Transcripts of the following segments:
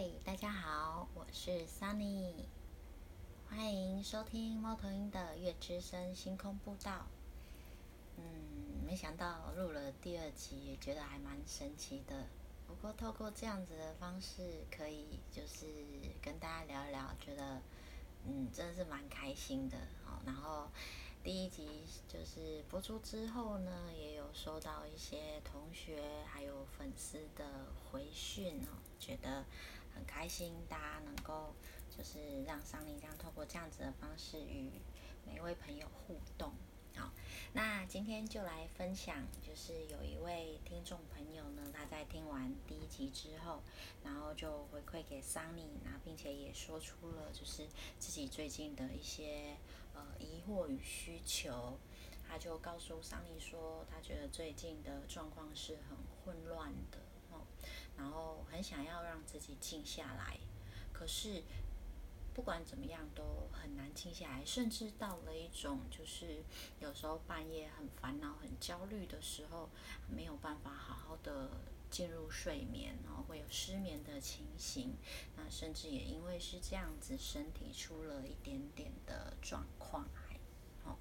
嗨，大家好，我是 Sunny，欢迎收听猫头鹰的月之声星空步道。嗯，没想到录了第二集，也觉得还蛮神奇的。不过透过这样子的方式，可以就是跟大家聊一聊，觉得嗯真的是蛮开心的哦。然后第一集就是播出之后呢，也有收到一些同学还有粉丝的回讯哦，觉得很开心，大家能够就是让桑尼这样透过这样子的方式与每一位朋友互动。好，那今天就来分享，就是有一位听众朋友呢，他在听完第一集之后，然后就回馈给桑尼，然后并且也说出了就是自己最近的一些呃疑惑与需求，他就告诉桑尼说，他觉得最近的状况是很混乱的，然后很想要让自己静下来，可是。不管怎么样都很难静下来，甚至到了一种就是有时候半夜很烦恼、很焦虑的时候，没有办法好好的进入睡眠，然后会有失眠的情形。那甚至也因为是这样子，身体出了一点点的状况，好，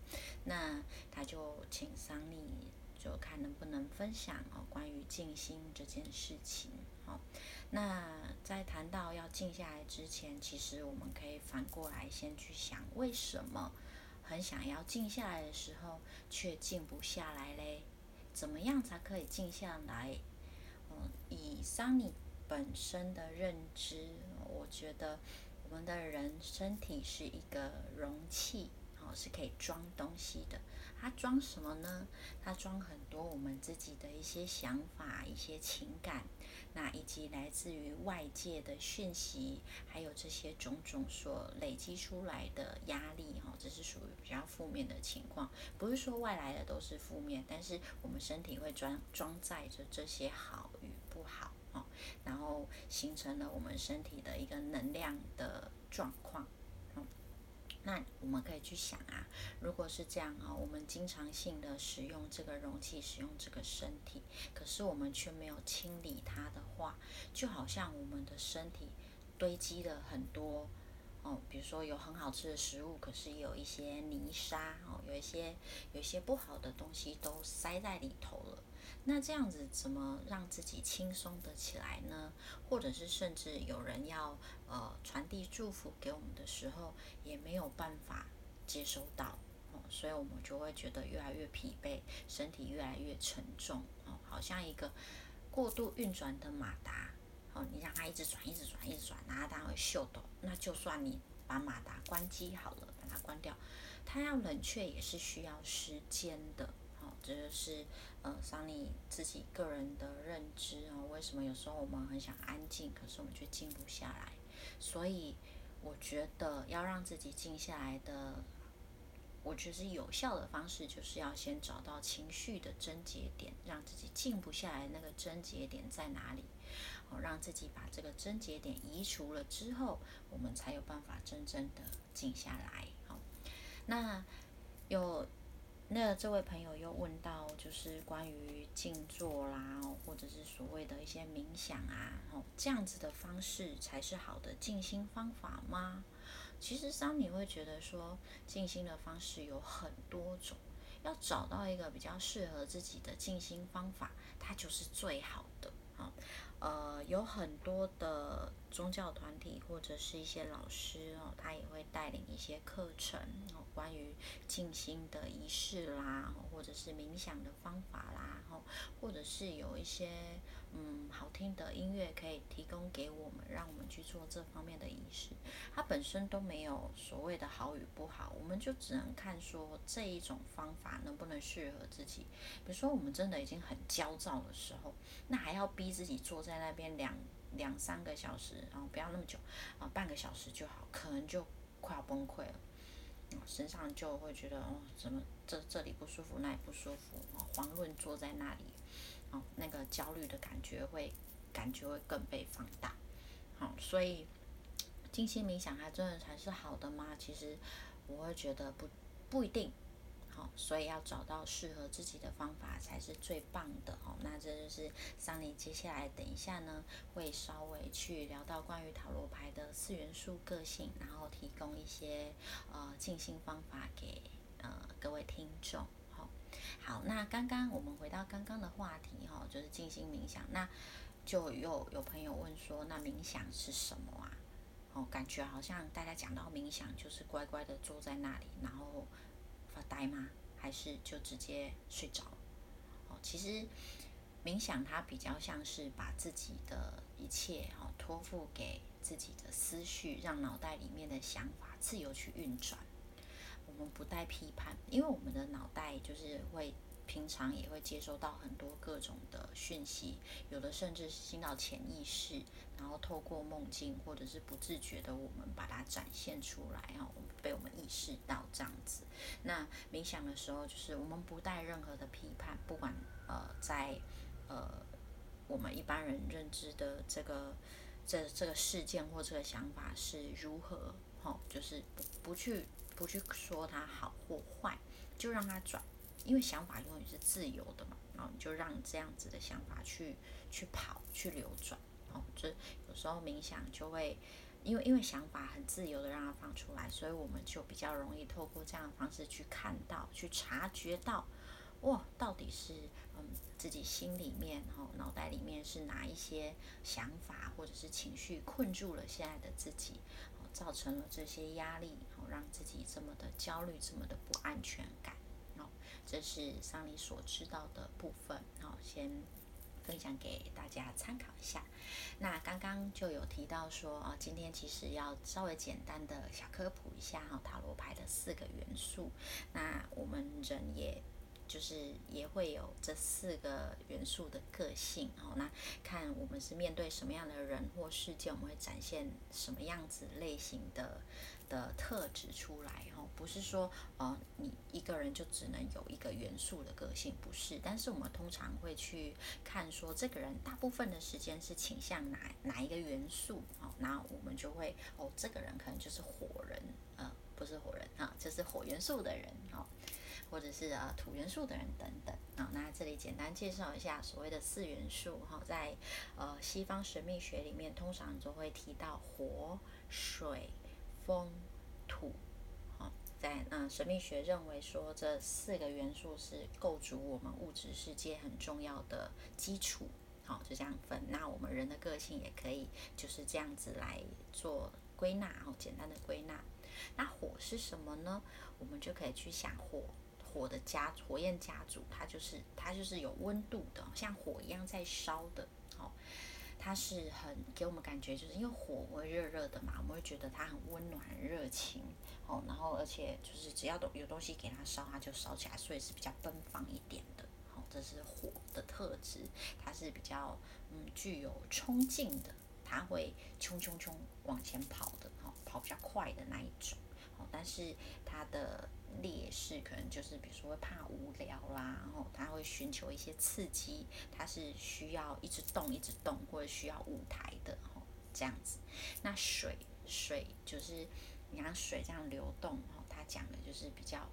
那他就请桑尼。就看能不能分享哦，关于静心这件事情。好，那在谈到要静下来之前，其实我们可以反过来先去想，为什么很想要静下来的时候却静不下来嘞？怎么样才可以静下来？嗯，以桑尼本身的认知，我觉得我们的人身体是一个容器。是可以装东西的。它装什么呢？它装很多我们自己的一些想法、一些情感，那以及来自于外界的讯息，还有这些种种所累积出来的压力。哈，这是属于比较负面的情况。不是说外来的都是负面，但是我们身体会装装载着这些好与不好。哦，然后形成了我们身体的一个能量的状况。那我们可以去想啊，如果是这样啊，我们经常性的使用这个容器，使用这个身体，可是我们却没有清理它的话，就好像我们的身体堆积了很多哦，比如说有很好吃的食物，可是有一些泥沙哦，有一些有一些不好的东西都塞在里头了。那这样子怎么让自己轻松的起来呢？或者是甚至有人要呃传递祝福给我们的时候，也没有办法接收到哦，所以我们就会觉得越来越疲惫，身体越来越沉重哦，好像一个过度运转的马达哦，你让它一直转，一直转，一直转，然后它会秀抖。那就算你把马达关机好了，把它关掉，它要冷却也是需要时间的。这就是呃，桑尼自己个人的认知哦。为什么有时候我们很想安静，可是我们却静不下来？所以我觉得要让自己静下来的，我觉得有效的方式就是要先找到情绪的症结点，让自己静不下来。那个症结点在哪里？哦，让自己把这个症结点移除了之后，我们才有办法真正的静下来。好，那有。那这位朋友又问到，就是关于静坐啦，或者是所谓的一些冥想啊，哦，这样子的方式才是好的静心方法吗？其实桑尼会觉得说，静心的方式有很多种，要找到一个比较适合自己的静心方法，它就是最好的。啊，呃，有很多的宗教团体或者是一些老师哦，他也会带领一些课程然后，关于静心的仪式啦，或者是冥想的方法啦，然后，或者是有一些嗯好听的音乐可以提供给我们，让我们去做这方面的仪式。它本身都没有所谓的好与不好，我们就只能看说这一种方法能不能适合自己。比如说，我们真的已经很焦躁的时候，那还要逼。自己坐在那边两两三个小时，然后不要那么久啊，半个小时就好，可能就快要崩溃了，身上就会觉得哦，怎么这这里不舒服，那里不舒服，哦，遑论坐在那里，哦，那个焦虑的感觉会感觉会更被放大，好，所以静心冥想它真的才是好的吗？其实我会觉得不不一定。好，所以要找到适合自己的方法才是最棒的哦。那这就是桑尼接下来等一下呢，会稍微去聊到关于塔罗牌的四元素个性，然后提供一些呃静心方法给呃各位听众。好，那刚刚我们回到刚刚的话题哈，就是静心冥想。那就又有朋友问说，那冥想是什么啊？哦，感觉好像大家讲到冥想，就是乖乖的坐在那里，然后。发呆吗？还是就直接睡着？哦，其实冥想它比较像是把自己的一切哦托付给自己的思绪，让脑袋里面的想法自由去运转。我们不带批判，因为我们的脑袋就是会。平常也会接收到很多各种的讯息，有的甚至是进到潜意识，然后透过梦境或者是不自觉的，我们把它展现出来，然后被我们意识到这样子。那冥想的时候，就是我们不带任何的批判，不管呃在呃我们一般人认知的这个这这个事件或这个想法是如何，好，就是不不去不去说它好或坏，就让它转。因为想法永远是自由的嘛，然后你就让这样子的想法去去跑去流转，哦，这有时候冥想就会，因为因为想法很自由的让它放出来，所以我们就比较容易透过这样的方式去看到、去察觉到，哇，到底是嗯自己心里面、哦脑袋里面是哪一些想法或者是情绪困住了现在的自己，造成了这些压力，哦，让自己这么的焦虑、这么的不安全感。哦这是桑尼所知道的部分，好，先分享给大家参考一下。那刚刚就有提到说，啊，今天其实要稍微简单的小科普一下哈，塔罗牌的四个元素。那我们人也。就是也会有这四个元素的个性哦，那看我们是面对什么样的人或事件，我们会展现什么样子类型的的特质出来哦，不是说呃你一个人就只能有一个元素的个性，不是，但是我们通常会去看说这个人大部分的时间是倾向哪哪一个元素哦，那我们就会哦这个人可能就是火人，呃不是火人啊，就是火元素的人哦。或者是呃土元素的人等等啊，那这里简单介绍一下所谓的四元素哈，在呃西方神秘学里面，通常就会提到火、水、风、土。好，在嗯神秘学认为说这四个元素是构筑我们物质世界很重要的基础。好，就这样分。那我们人的个性也可以就是这样子来做归纳，然后简单的归纳。那火是什么呢？我们就可以去想火。火的家火焰家族，它就是它就是有温度的，像火一样在烧的，哦，它是很给我们感觉，就是因为火会热热的嘛，我们会觉得它很温暖、热情，哦，然后而且就是只要有东西给它烧，它就烧起来，所以是比较奔放一点的，好，这是火的特质，它是比较嗯具有冲劲的，它会冲冲冲往前跑的，好，跑比较快的那一种，好，但是它的。劣势可能就是，比如说会怕无聊啦，然后他会寻求一些刺激，他是需要一直动一直动，或者需要舞台的，吼这样子。那水水就是你看水这样流动，吼，它讲的就是比较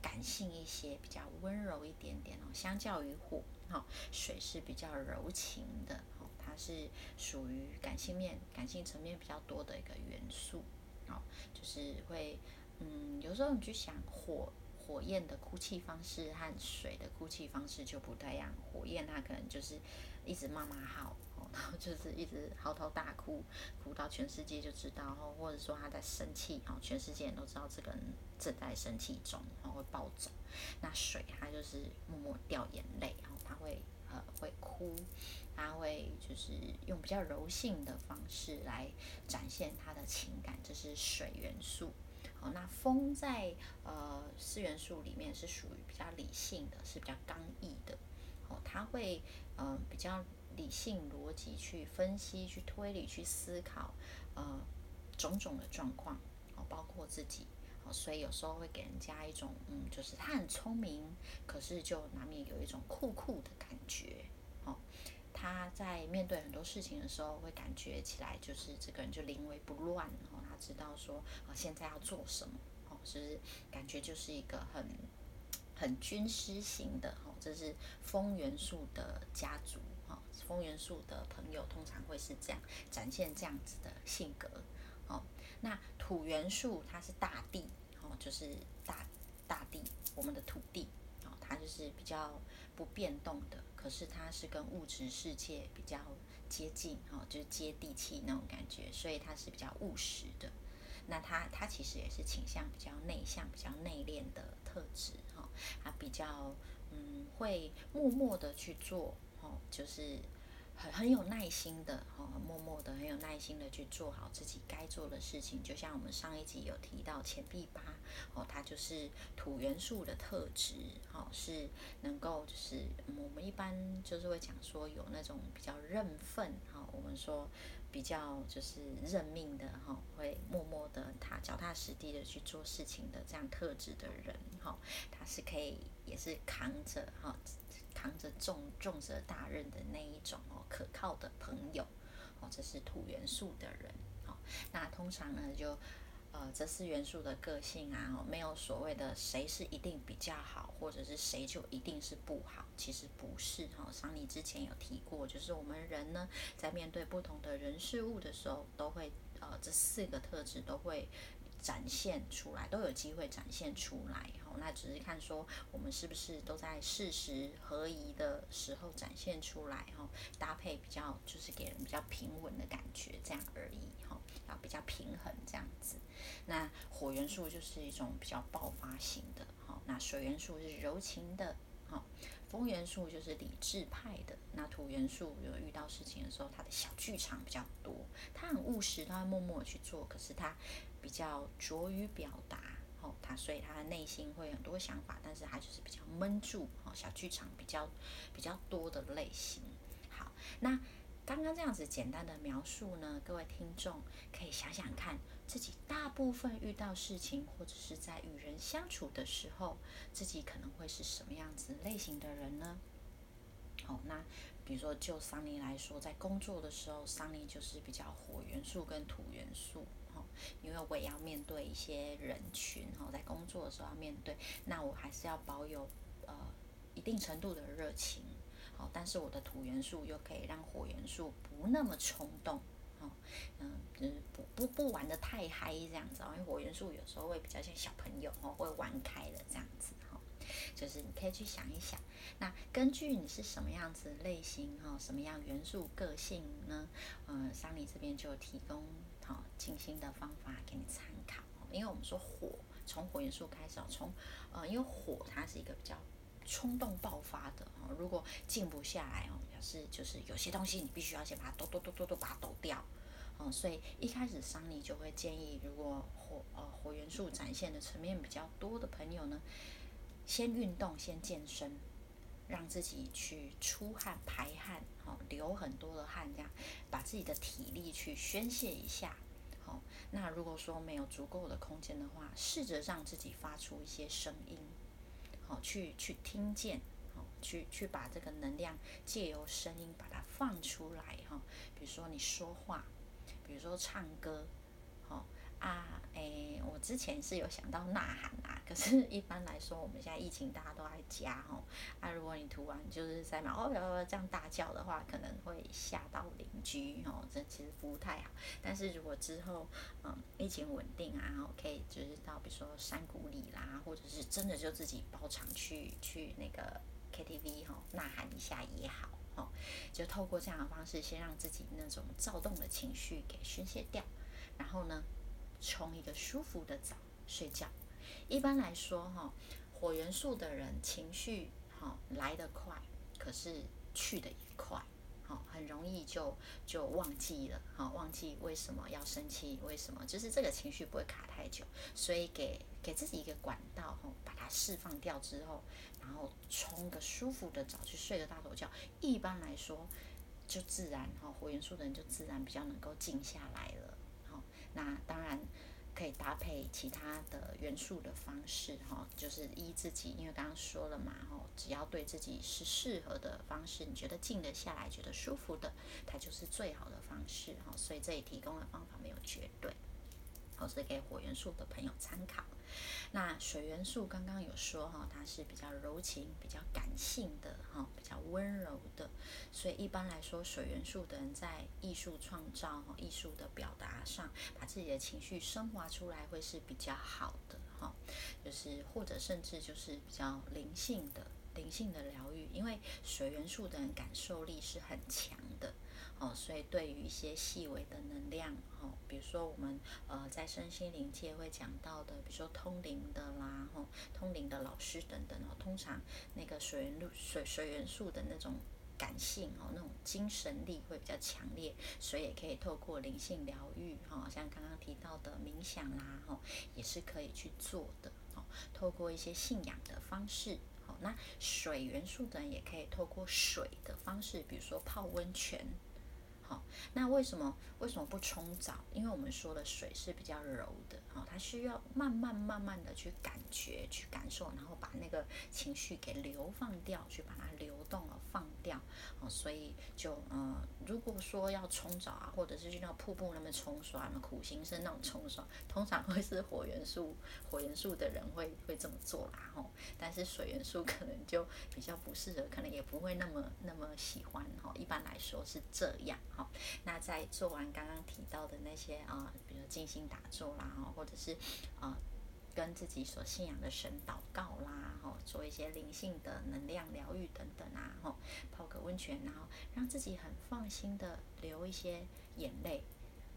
感性一些，比较温柔一点点哦。相较于火，吼水是比较柔情的，吼它是属于感性面、感性层面比较多的一个元素，哦，就是会。嗯，有时候你去想火火焰的哭泣方式和水的哭泣方式就不太一样。火焰它可能就是一直骂骂号，然后就是一直嚎啕大哭，哭到全世界就知道，或者说他在生气，然后，全世界人都知道这个人正在生气中，然后会暴走。那水它就是默默掉眼泪，然后它会呃会哭，它会就是用比较柔性的方式来展现它的情感，这是水元素。好，那风在呃四元素里面是属于比较理性的，是比较刚毅的。哦，它会呃比较理性逻辑去分析、去推理、去思考呃种种的状况，哦，包括自己。哦，所以有时候会给人家一种嗯，就是他很聪明，可是就难免有一种酷酷的感觉。哦，他在面对很多事情的时候，会感觉起来就是这个人就临危不乱。哦，知道说啊，现在要做什么哦，就是感觉就是一个很很军师型的哦，这是风元素的家族哈，风元素的朋友通常会是这样展现这样子的性格哦。那土元素它是大地哦，就是大大地，我们的土地哦，它就是比较不变动的，可是它是跟物质世界比较接近哈，就是接地气那种感觉，所以他是比较务实的。那他他其实也是倾向比较内向、比较内敛的特质哈，他比较嗯会默默的去做哈，就是很很有耐心的哈，默默的很有耐心的去做好自己该做的事情。就像我们上一集有提到钱币八哦，它就是土元素的特质哈，是能够就是我们一般就是会讲说有那种比较认份哈，我们说。比较就是认命的哈，会默默的踏脚踏实地的去做事情的这样特质的人哈，他是可以也是扛着哈，扛着重重责大任的那一种哦，可靠的朋友哦，这是土元素的人哦，那通常呢就。呃，这四元素的个性啊，没有所谓的谁是一定比较好，或者是谁就一定是不好，其实不是哈。像你之前有提过，就是我们人呢，在面对不同的人事物的时候，都会呃这四个特质都会展现出来，都有机会展现出来哈。那只是看说我们是不是都在事实合宜的时候展现出来哈，搭配比较就是给人比较平稳的感觉这样而已哈，要比较平衡这样子。那火元素就是一种比较爆发型的，好，那水元素是柔情的，好，风元素就是理智派的，那土元素有遇到事情的时候，他的小剧场比较多，他很务实，他会默默去做，可是他比较拙于表达，好，他所以他的内心会很多想法，但是他就是比较闷住，好，小剧场比较比较多的类型，好，那。刚刚这样子简单的描述呢，各位听众可以想想看，自己大部分遇到事情或者是在与人相处的时候，自己可能会是什么样子类型的人呢？好，那比如说就桑尼来说，在工作的时候，桑尼就是比较火元素跟土元素，哈，因为我也要面对一些人群，哈，在工作的时候要面对，那我还是要保有呃一定程度的热情。好，但是我的土元素又可以让火元素不那么冲动，哦，嗯，就是不不不玩的太嗨这样子，因为火元素有时候会比较像小朋友，哦，会玩开了这样子，哈，就是你可以去想一想，那根据你是什么样子类型，哈，什么样元素个性呢？嗯，桑尼这边就提供好静心的方法给你参考，因为我们说火从火元素开始，从呃，因为火它是一个比较。冲动爆发的哦，如果静不下来哦，表示就是有些东西你必须要先把它抖抖抖抖抖把它抖掉哦。所以一开始桑尼就会建议，如果火呃火元素展现的层面比较多的朋友呢，先运动，先健身，让自己去出汗排汗，哦，流很多的汗，这样把自己的体力去宣泄一下。好，那如果说没有足够的空间的话，试着让自己发出一些声音。哦，去去听见，哦，去去把这个能量借由声音把它放出来，哈，比如说你说话，比如说唱歌，啊，诶，我之前是有想到呐喊啊，可是一般来说，我们现在疫情大家都在家哦。啊，如果你突然就是在嘛哦哟这样大叫的话，可能会吓到邻居哦，这其实不太好。但是如果之后嗯疫情稳定啊，然后可以就是到比如说山谷里啦，或者是真的就自己包场去去那个 KTV 哈呐喊一下也好哦，就透过这样的方式，先让自己那种躁动的情绪给宣泄掉，然后呢。冲一个舒服的澡睡觉。一般来说，哈，火元素的人情绪哈来得快，可是去的也快，好，很容易就就忘记了，好，忘记为什么要生气，为什么就是这个情绪不会卡太久，所以给给自己一个管道，哈，把它释放掉之后，然后冲个舒服的澡去睡个大头觉。一般来说，就自然哈，火元素的人就自然比较能够静下来了。那当然可以搭配其他的元素的方式，哈，就是依自己，因为刚刚说了嘛，哈，只要对自己是适合的方式，你觉得静得下来，觉得舒服的，它就是最好的方式，哈。所以这里提供的方法没有绝对，我是给火元素的朋友参考。那水元素刚刚有说哈，它是比较柔情、比较感性的哈，比较温柔的，所以一般来说，水元素的人在艺术创造、哈艺术的表达上，把自己的情绪升华出来，会是比较好的哈。就是或者甚至就是比较灵性的、灵性的疗愈，因为水元素的人感受力是很强的。哦，所以对于一些细微的能量，哦，比如说我们呃在身心灵界会讲到的，比如说通灵的啦，吼，通灵的老师等等哦，通常那个水元素水水元素的那种感性哦，那种精神力会比较强烈，所以也可以透过灵性疗愈，哈，像刚刚提到的冥想啦，吼，也是可以去做的，哦，透过一些信仰的方式，好，那水元素的也可以透过水的方式，比如说泡温泉。好，那为什么为什么不冲澡？因为我们说的水是比较柔的，好，它需要慢慢慢慢的去感觉、去感受，然后把那个情绪给流放掉，去把它流放掉，哦，所以就呃，如果说要冲澡啊，或者是去那瀑布那边冲刷，那苦行僧那种冲刷，通常会是火元素 火元素的人会会这么做啦，吼，但是水元素可能就比较不适合，可能也不会那么那么喜欢，哈，一般来说是这样。好，那在做完刚刚提到的那些啊，比如静心打坐啦，哈，或者是啊，跟自己所信仰的神祷告啦，哈，做一些灵性的能量疗愈等等啊，哈，泡个温泉，然后让自己很放心的流一些眼泪。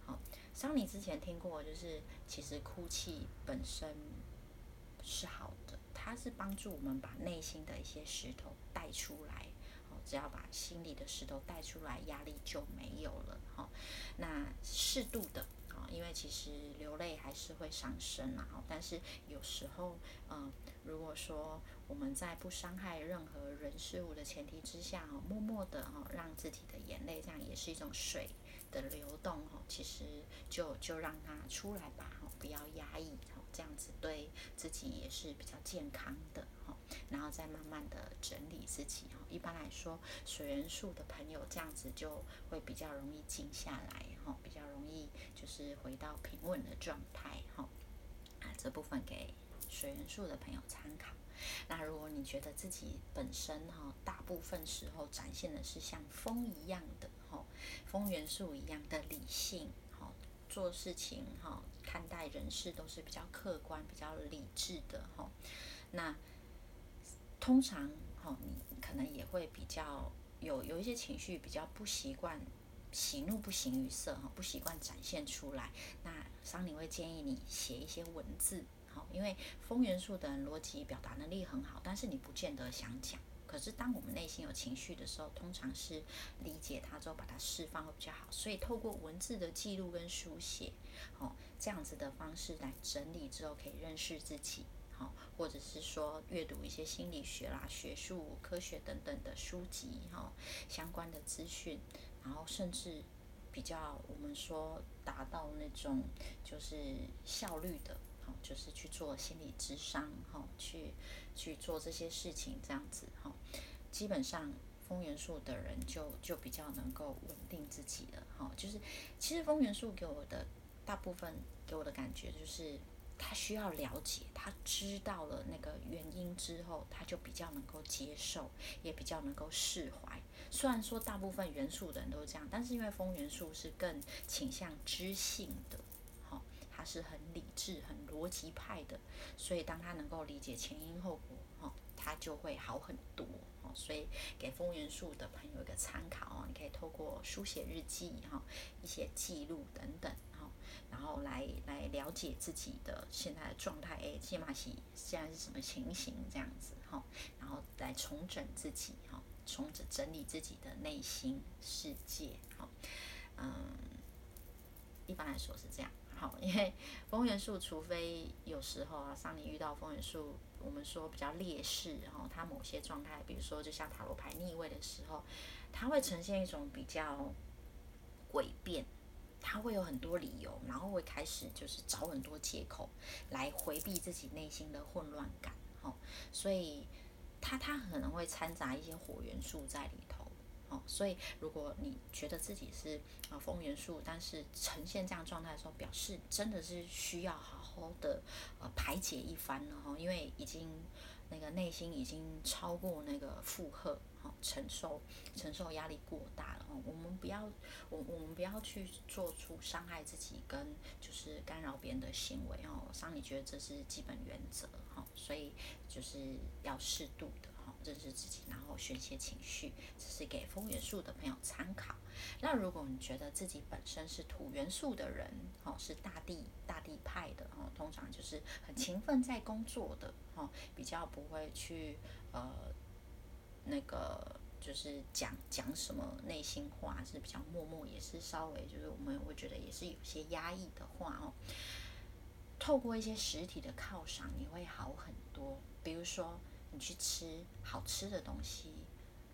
好，桑尼之前听过，就是其实哭泣本身是好的，它是帮助我们把内心的一些石头带出来。只要把心里的石头带出来，压力就没有了哈。那适度的，因为其实流泪还是会伤身啊。但是有时候，嗯，如果说我们在不伤害任何人事物的前提之下，哦，默默的哦，让自己的眼泪这样也是一种水的流动哦。其实就就让它出来吧，哦，不要压抑，哦，这样子对自己也是比较健康的哦。然后再慢慢的整理自己哦。一般来说，水元素的朋友这样子就会比较容易静下来哈，比较容易就是回到平稳的状态哈。啊，这部分给水元素的朋友参考。那如果你觉得自己本身哈，大部分时候展现的是像风一样的哈，风元素一样的理性哈，做事情哈，看待人事都是比较客观、比较理智的哈，那。通常，哈，你可能也会比较有有一些情绪，比较不习惯喜怒不形于色，哈，不习惯展现出来。那桑尼会建议你写一些文字，好，因为风元素的逻辑表达能力很好，但是你不见得想讲。可是当我们内心有情绪的时候，通常是理解它之后把它释放会比较好。所以透过文字的记录跟书写，好，这样子的方式来整理之后，可以认识自己。或者是说阅读一些心理学啦、学术、科学等等的书籍哈，相关的资讯，然后甚至比较我们说达到那种就是效率的，好，就是去做心理智商哈，去去做这些事情这样子哈，基本上风元素的人就就比较能够稳定自己了哈，就是其实风元素给我的大部分给我的感觉就是。他需要了解，他知道了那个原因之后，他就比较能够接受，也比较能够释怀。虽然说大部分元素的人都这样，但是因为风元素是更倾向知性的，好，他是很理智、很逻辑派的，所以当他能够理解前因后果，哈，他就会好很多。哦，所以给风元素的朋友一个参考哦，你可以透过书写日记，哈，一些记录等等。然后来来了解自己的现在的状态，哎，起码是现在是什么情形这样子哈，然后来重整自己哈，重整整理自己的内心世界哈，嗯，一般来说是这样好，因为风元素，除非有时候啊，当你遇到风元素，我们说比较劣势，然后它某些状态，比如说就像塔罗牌逆位的时候，它会呈现一种比较诡辩。他会有很多理由，然后会开始就是找很多借口来回避自己内心的混乱感，吼，所以他他可能会掺杂一些火元素在里头，哦，所以如果你觉得自己是啊风元素，但是呈现这样状态的时候，表示真的是需要好好的呃排解一番了哈，因为已经那个内心已经超过那个负荷，好承受承受压力过大了哦。我们不要我我们不要去做出伤害自己跟就是干扰别人的行为哦。桑尼觉得这是基本原则哈，所以就是要适度的。哈认识自己，然后宣泄情绪，这是给风元素的朋友参考。那如果你觉得自己本身是土元素的人，哦，是大地大地派的，哦，通常就是很勤奋在工作的，哦，比较不会去呃那个就是讲讲什么内心话，是比较默默，也是稍微就是我们会觉得也是有些压抑的话哦。透过一些实体的犒赏，你会好很多。比如说。你去吃好吃的东西，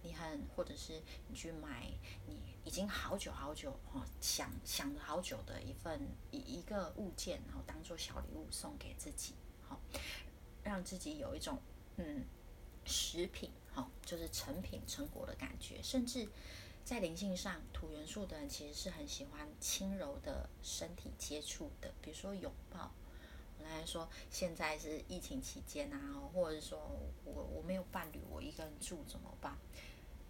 你很或者是你去买你已经好久好久哦想想了好久的一份一一个物件，然后当做小礼物送给自己，好让自己有一种嗯食品好就是成品成果的感觉，甚至在灵性上土元素的人其实是很喜欢轻柔的身体接触的，比如说拥抱。我来说，现在是疫情期间啊，或者是说我我没有伴侣，我一个人住怎么办？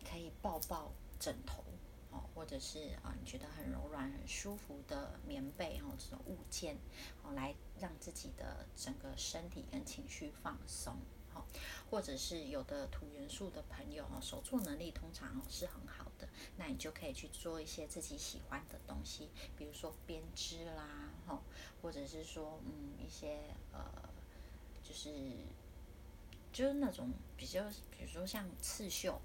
可以抱抱枕头哦，或者是啊，你觉得很柔软、很舒服的棉被哦，这种物件哦，来让自己的整个身体跟情绪放松。或者是有的土元素的朋友哦，手作能力通常哦是很好的，那你就可以去做一些自己喜欢的东西，比如说编织啦，哈，或者是说嗯一些呃，就是就是那种比较，比如说像刺绣，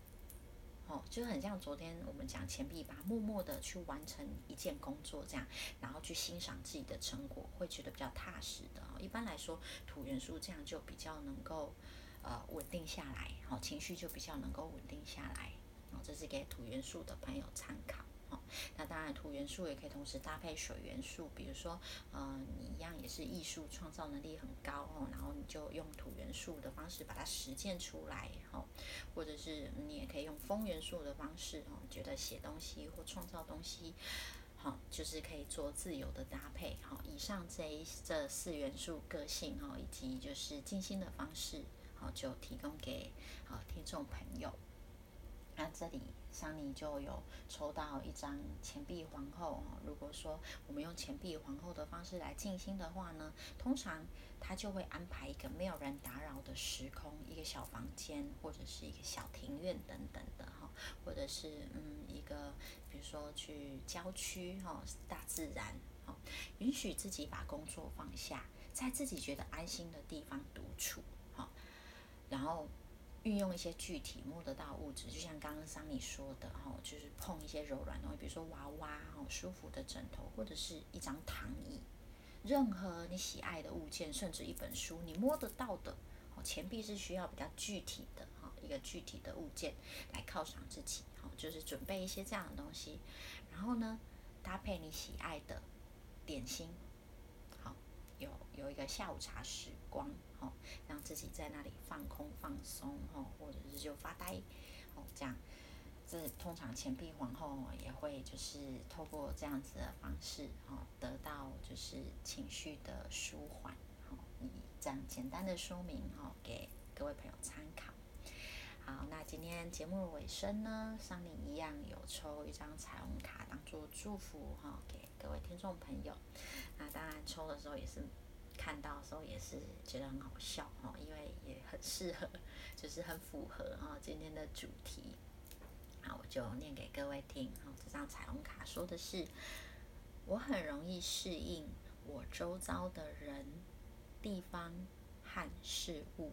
哦，就很像昨天我们讲钱币吧，默默的去完成一件工作这样，然后去欣赏自己的成果，会觉得比较踏实的。一般来说，土元素这样就比较能够。呃，稳定下来，好，情绪就比较能够稳定下来，哦，这是给土元素的朋友参考，哦，那当然土元素也可以同时搭配水元素，比如说，呃，你一样也是艺术创造能力很高哦，然后你就用土元素的方式把它实践出来，哦，或者是你也可以用风元素的方式，哦，觉得写东西或创造东西，好，就是可以做自由的搭配，好，以上这一这四元素个性，哈，以及就是静心的方式。就提供给好听众朋友。那这里桑尼就有抽到一张钱币皇后哦如果说我们用钱币皇后的方式来静心的话呢，通常他就会安排一个没有人打扰的时空，一个小房间或者是一个小庭院等等的哈，或者是嗯一个比如说去郊区哈，大自然哈，允许自己把工作放下，在自己觉得安心的地方独处。然后运用一些具体摸得到物质，就像刚刚桑尼说的，哈，就是碰一些柔软东西，比如说娃娃，哈，舒服的枕头，或者是一张躺椅，任何你喜爱的物件，甚至一本书，你摸得到的，哦，钱币是需要比较具体的，哈，一个具体的物件来犒赏自己，哈，就是准备一些这样的东西，然后呢，搭配你喜爱的点心。有有一个下午茶时光，哦，让自己在那里放空放松，哦，或者是就发呆，哦，这样，这通常钱币皇后也会就是透过这样子的方式，哦，得到就是情绪的舒缓，哦，以这样简单的说明，哦，给各位朋友参考。好，那今天节目的尾声呢，上面一样有抽一张彩虹卡当做祝福，哈，给各位听众朋友。那当然抽的时候也是看到的时候也是觉得很好笑哈，因为也很适合，就是很符合哈今天的主题。好，我就念给各位听。哦，这张彩虹卡说的是：我很容易适应我周遭的人、地方和事物。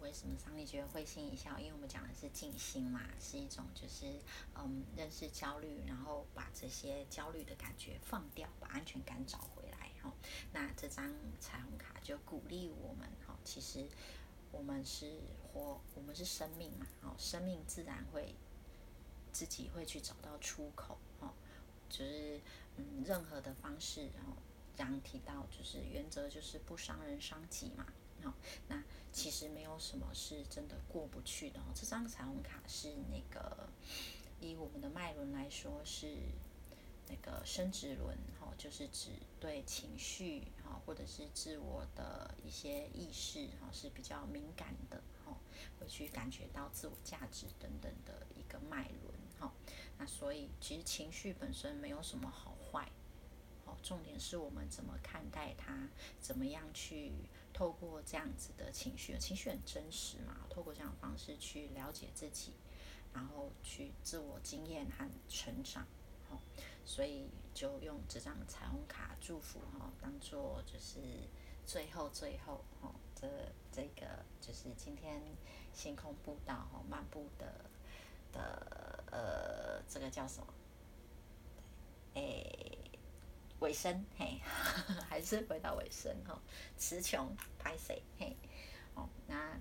为什么桑尼觉得会心一笑？因为我们讲的是静心嘛，是一种就是嗯认识焦虑，然后把这些焦虑的感觉放掉，把安全感找回来。哈，那这张彩虹卡就鼓励我们。哈，其实我们是活，我们是生命嘛。哦，生命自然会自己会去找到出口。哈，就是嗯任何的方式。然后刚提到就是原则就是不伤人伤己嘛。好，那其实没有什么是真的过不去的哦。这张彩虹卡是那个以我们的脉轮来说是那个生殖轮，哈，就是指对情绪，哈，或者是自我的一些意识，哈，是比较敏感的，哈，会去感觉到自我价值等等的一个脉轮，哈。那所以其实情绪本身没有什么好坏，哦，重点是我们怎么看待它，怎么样去透过这样子的情绪，情绪很真实嘛，透过这样方式去了解自己。然后去自我经验和成长，哦，所以就用这张彩虹卡祝福哈，当做就是最后最后哦，这这个就是今天星空步道哈漫步的的呃，这个叫什么？诶，尾声嘿，还是回到尾声哈，词穷拍谁嘿，哦那。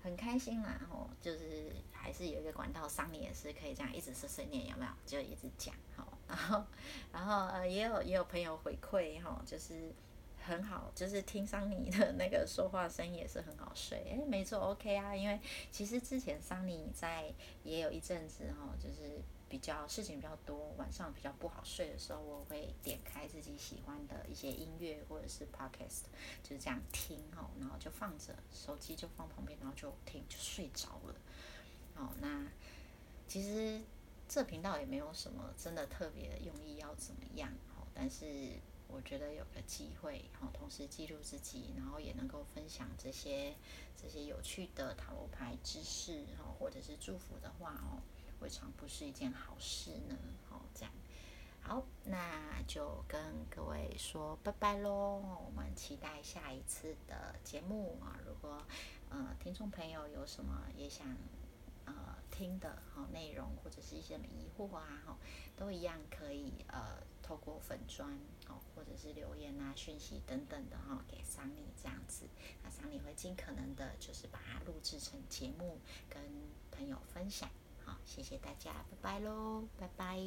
很开心啦，吼，就是还是有一个管道，桑尼也是可以这样一直碎碎念，有没有？就一直讲，吼，然后，然后呃，也有也有朋友回馈，吼，就是很好，就是听桑尼的那个说话声音也是很好睡，诶，没错，OK 啊，因为其实之前桑尼在也有一阵子，吼，就是。比较事情比较多，晚上比较不好睡的时候，我会点开自己喜欢的一些音乐或者是 podcast，就是这样听哦，然后就放着手机就放旁边，然后就听就睡着了。哦，那其实这频道也没有什么真的特别的用意要怎么样哦，但是我觉得有个机会，然后同时记录自己，然后也能够分享这些这些有趣的塔罗牌知识哦，或者是祝福的话哦。未尝不是一件好事呢，好，这样，好，那就跟各位说拜拜喽。我们期待下一次的节目啊。如果呃听众朋友有什么也想呃听的哈内容，或者是一些疑惑啊哈，都一样可以呃透过粉砖哦，或者是留言啊、讯息等等的哈，给桑尼这样子，那桑尼会尽可能的就是把它录制成节目，跟朋友分享。好，谢谢大家，拜拜喽，拜拜。